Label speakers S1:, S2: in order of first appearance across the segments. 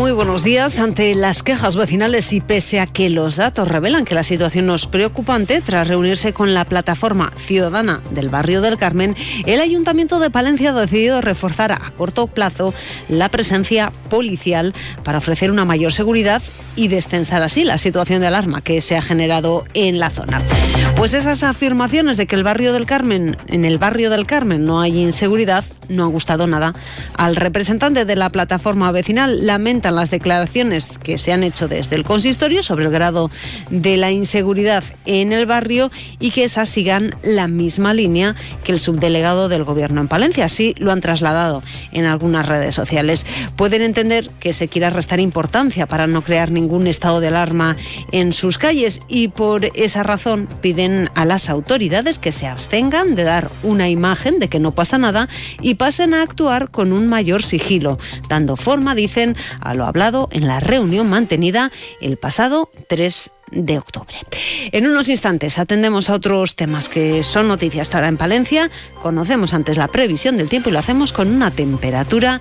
S1: Muy buenos días. Ante las quejas vecinales y pese a que los datos revelan que la situación no es preocupante, tras reunirse con la plataforma ciudadana del barrio del Carmen, el Ayuntamiento de Palencia ha decidido reforzar a corto plazo la presencia policial para ofrecer una mayor seguridad y destensar así la situación de alarma que se ha generado en la zona. Pues esas afirmaciones de que el barrio del Carmen, en el barrio del Carmen no hay inseguridad, no han gustado nada al representante de la plataforma vecinal. Lamenta las declaraciones que se han hecho desde el consistorio sobre el grado de la inseguridad en el barrio y que esas sigan la misma línea que el subdelegado del gobierno en Palencia. Así lo han trasladado en algunas redes sociales. Pueden entender que se quiera restar importancia para no crear ningún estado de alarma en sus calles y por esa razón a las autoridades que se abstengan de dar una imagen de que no pasa nada y pasen a actuar con un mayor sigilo, dando forma, dicen, a lo hablado en la reunión mantenida el pasado 3 de octubre. En unos instantes atendemos a otros temas que son noticias ahora en Palencia. Conocemos antes la previsión del tiempo y lo hacemos con una temperatura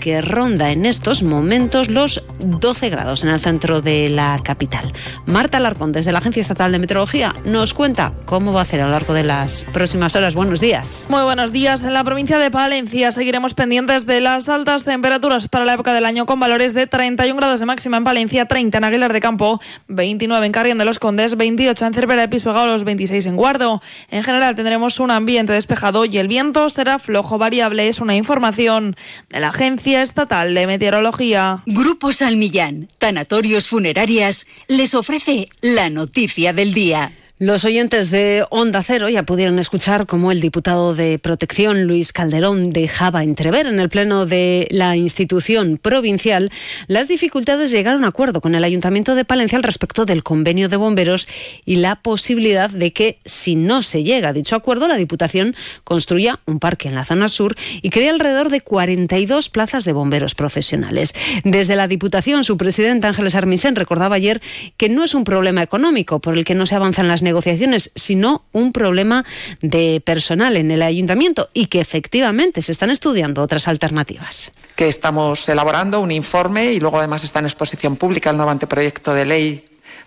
S1: que ronda en estos momentos los 12 grados en el centro de la capital. Marta Larcón, desde la Agencia Estatal de Meteorología, nos cuenta cómo va a hacer a lo largo de las próximas horas. Buenos días.
S2: Muy buenos días. En la provincia de Palencia seguiremos pendientes de las altas temperaturas para la época del año con valores de 31 grados de máxima en Palencia, 30 en Aguilar de Campo, 29 en Carrión de los Condes, 28 en Cervera de los 26 en Guardo. En general tendremos un ambiente despejado y el viento será flojo variable. Es una información de la agencia Estatal de Meteorología.
S3: Grupo Salmillán, Tanatorios Funerarias, les ofrece la noticia del día.
S1: Los oyentes de Onda Cero ya pudieron escuchar cómo el diputado de Protección, Luis Calderón, dejaba entrever en el Pleno de la institución provincial las dificultades de llegar a un acuerdo con el Ayuntamiento de Palencia al respecto del convenio de bomberos y la posibilidad de que, si no se llega a dicho acuerdo, la Diputación construya un parque en la zona sur y cree alrededor de 42 plazas de bomberos profesionales. Desde la Diputación, su presidente Ángeles Armisen recordaba ayer que no es un problema económico por el que no se avanza en las negociaciones, sino un problema de personal en el ayuntamiento y que efectivamente se están estudiando otras alternativas.
S4: Que estamos elaborando un informe y luego además está en exposición pública el nuevo anteproyecto de ley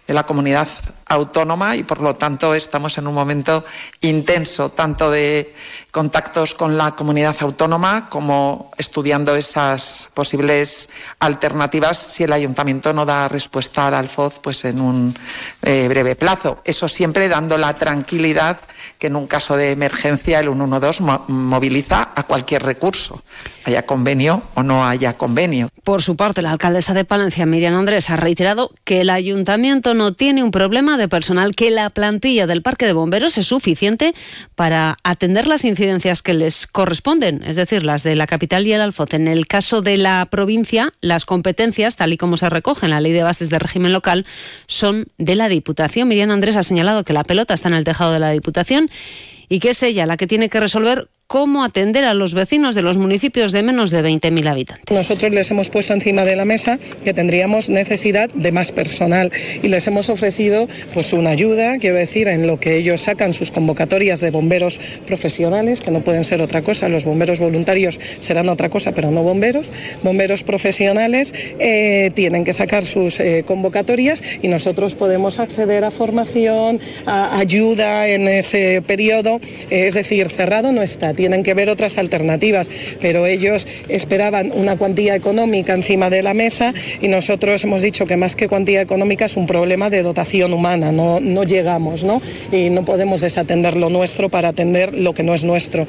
S4: de la comunidad autónoma y por lo tanto estamos en un momento intenso tanto de contactos con la comunidad autónoma como estudiando esas posibles alternativas si el ayuntamiento no da respuesta al Alfoz pues en un eh, breve plazo. Eso siempre dando la tranquilidad que en un caso de emergencia el 112 moviliza a cualquier recurso, haya convenio o no haya convenio.
S1: Por su parte, la alcaldesa de Palencia, Miriam Andrés, ha reiterado que el ayuntamiento no tiene un problema de personal, que la plantilla del parque de bomberos es suficiente para atender las incidencias que les corresponden, es decir, las de la capital y el Alfoz. En el caso de la provincia, las competencias, tal y como se recoge en la Ley de Bases de Régimen Local, son de la Diputación. Miriam Andrés ha señalado que la pelota está en el tejado de la Diputación y que es ella la que tiene que resolver cómo atender a los vecinos de los municipios de menos de 20.000 habitantes.
S5: Nosotros les hemos puesto encima de la mesa que tendríamos necesidad de más personal y les hemos ofrecido pues una ayuda, quiero decir, en lo que ellos sacan sus convocatorias de bomberos profesionales, que no pueden ser otra cosa, los bomberos voluntarios serán otra cosa, pero no bomberos. Bomberos profesionales eh, tienen que sacar sus eh, convocatorias y nosotros podemos acceder a formación, a ayuda en ese periodo, eh, es decir, cerrado no está tienen que ver otras alternativas, pero ellos esperaban una cuantía económica encima de la mesa y nosotros hemos dicho que más que cuantía económica es un problema de dotación humana, no, no llegamos, ¿no? Y no podemos desatender lo nuestro para atender lo que no es nuestro.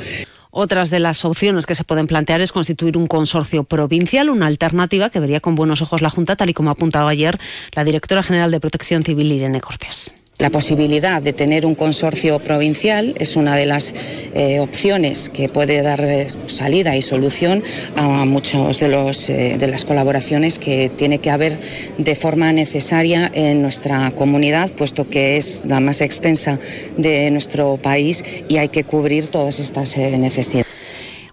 S1: Otras de las opciones que se pueden plantear es constituir un consorcio provincial, una alternativa que vería con buenos ojos la Junta, tal y como ha apuntado ayer la directora general de Protección Civil, Irene Cortés.
S6: La posibilidad de tener un consorcio provincial es una de las eh, opciones que puede dar eh, salida y solución a muchas de, eh, de las colaboraciones que tiene que haber de forma necesaria en nuestra comunidad, puesto que es la más extensa de nuestro país y hay que cubrir todas estas necesidades.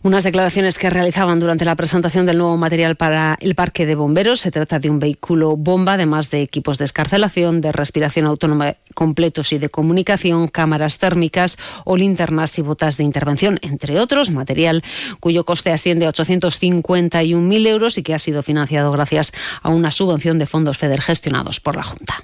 S1: Unas declaraciones que realizaban durante la presentación del nuevo material para el parque de bomberos. Se trata de un vehículo bomba, además de equipos de escarcelación, de respiración autónoma completos y de comunicación, cámaras térmicas o linternas y botas de intervención, entre otros, material cuyo coste asciende a 851.000 euros y que ha sido financiado gracias a una subvención de fondos FEDER gestionados por la Junta.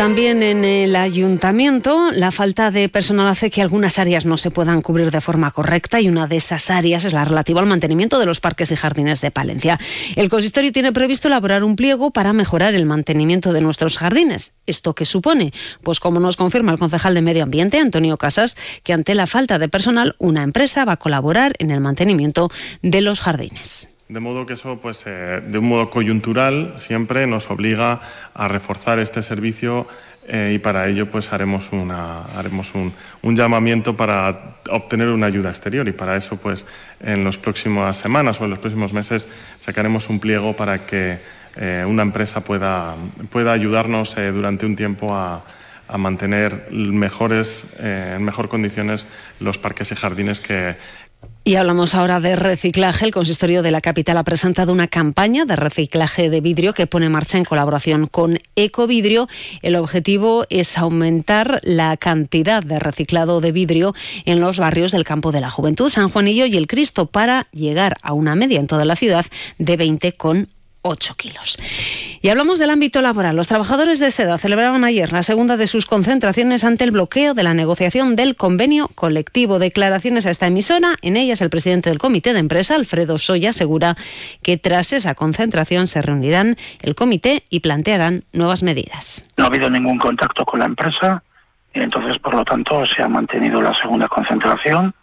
S1: También en el ayuntamiento, la falta de personal hace que algunas áreas no se puedan cubrir de forma correcta y una de esas áreas es la relativa al mantenimiento de los parques y jardines de Palencia. El consistorio tiene previsto elaborar un pliego para mejorar el mantenimiento de nuestros jardines. ¿Esto qué supone? Pues como nos confirma el concejal de Medio Ambiente, Antonio Casas, que ante la falta de personal, una empresa va a colaborar en el mantenimiento de los jardines.
S7: De modo que eso, pues, eh, de un modo coyuntural, siempre nos obliga a reforzar este servicio eh, y para ello, pues, haremos, una, haremos un, un, llamamiento para obtener una ayuda exterior. Y para eso, pues, en las próximas semanas o en los próximos meses sacaremos un pliego para que eh, una empresa pueda, pueda ayudarnos durante un tiempo a, a mantener mejores, en mejor condiciones los parques y jardines que,
S1: y hablamos ahora de reciclaje. El consistorio de la capital ha presentado una campaña de reciclaje de vidrio que pone en marcha en colaboración con Ecovidrio. El objetivo es aumentar la cantidad de reciclado de vidrio en los barrios del campo de la juventud, San Juanillo y el Cristo para llegar a una media en toda la ciudad de 20,8 8 kilos. Y hablamos del ámbito laboral. Los trabajadores de SEDA celebraban ayer la segunda de sus concentraciones ante el bloqueo de la negociación del convenio colectivo. Declaraciones a esta emisora. En ellas el presidente del comité de empresa, Alfredo Soya, asegura que tras esa concentración se reunirán el comité y plantearán nuevas medidas.
S8: No ha habido ningún contacto con la empresa. Entonces, por lo tanto, se ha mantenido la segunda concentración.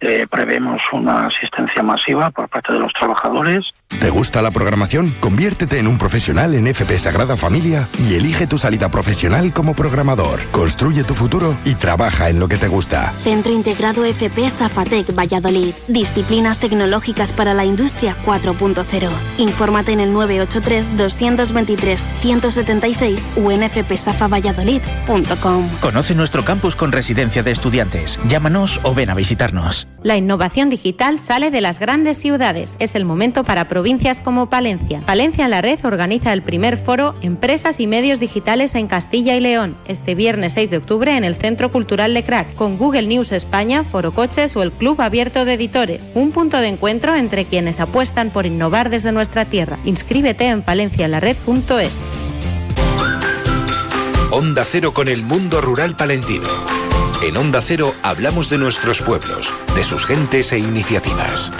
S8: Eh, prevemos una asistencia masiva por parte de los trabajadores
S9: ¿Te gusta la programación? Conviértete en un profesional en FP Sagrada Familia y elige tu salida profesional como programador. Construye tu futuro y trabaja en lo que te gusta.
S10: Centro Integrado FP Zapatec Valladolid. Disciplinas tecnológicas para la industria 4.0. Infórmate en el 983-223-176 o en fpsafavalladolid.com.
S11: Conoce nuestro campus con residencia de estudiantes. Llámanos o ven a visitarnos.
S12: La innovación digital sale de las grandes ciudades. Es el momento para provincias como Palencia. Palencia en la Red organiza el primer foro Empresas y Medios Digitales en Castilla y León, este viernes 6 de octubre en el Centro Cultural de Crack, con Google News España, Foro Coches o el Club Abierto de Editores. Un punto de encuentro entre quienes apuestan por innovar desde nuestra tierra. Inscríbete en palencialared.es.
S13: Onda Cero con el mundo rural palentino. En Onda Cero hablamos de nuestros pueblos, de sus gentes e iniciativas.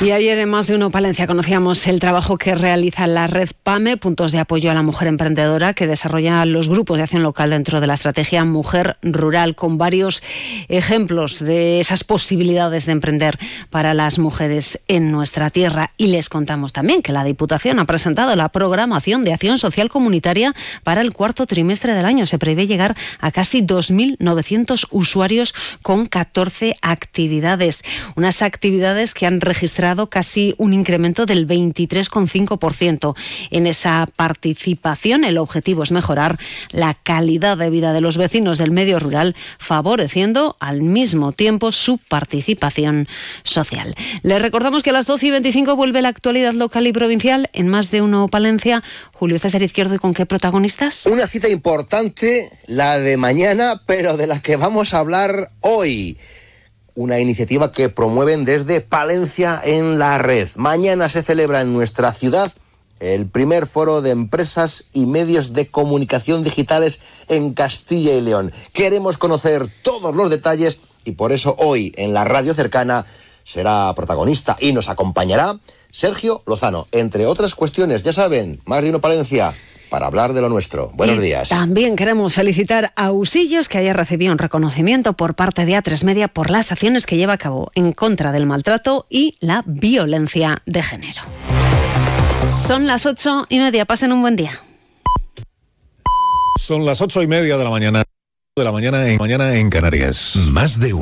S1: Y ayer en Más de Uno Palencia conocíamos el trabajo que realiza la red PAME, Puntos de Apoyo a la Mujer Emprendedora, que desarrolla los grupos de acción local dentro de la estrategia Mujer Rural, con varios ejemplos de esas posibilidades de emprender para las mujeres en nuestra tierra. Y les contamos también que la Diputación ha presentado la programación de acción social comunitaria para el cuarto trimestre del año. Se prevé llegar a casi 2.900 usuarios con 14 actividades. Unas actividades que han registrado casi un incremento del 23,5% en esa participación. El objetivo es mejorar la calidad de vida de los vecinos del medio rural, favoreciendo al mismo tiempo su participación social. Les recordamos que a las 12 y 25 vuelve la actualidad local y provincial en más de uno Palencia. Julio César Izquierdo, ¿y con qué protagonistas?
S14: Una cita importante, la de mañana, pero de la que vamos a hablar hoy una iniciativa que promueven desde Palencia en la red. Mañana se celebra en nuestra ciudad el primer foro de empresas y medios de comunicación digitales en Castilla y León. Queremos conocer todos los detalles y por eso hoy en la radio cercana será protagonista y nos acompañará Sergio Lozano, entre otras cuestiones, ya saben, más de Palencia para hablar de lo nuestro. Buenos días.
S1: También queremos felicitar a Usillos, que haya recibido un reconocimiento por parte de A3 Media por las acciones que lleva a cabo en contra del maltrato y la violencia de género. Son las ocho y media. Pasen un buen día.
S15: Son las ocho y media de la mañana de la mañana en mañana en Canarias.
S13: Más de uno.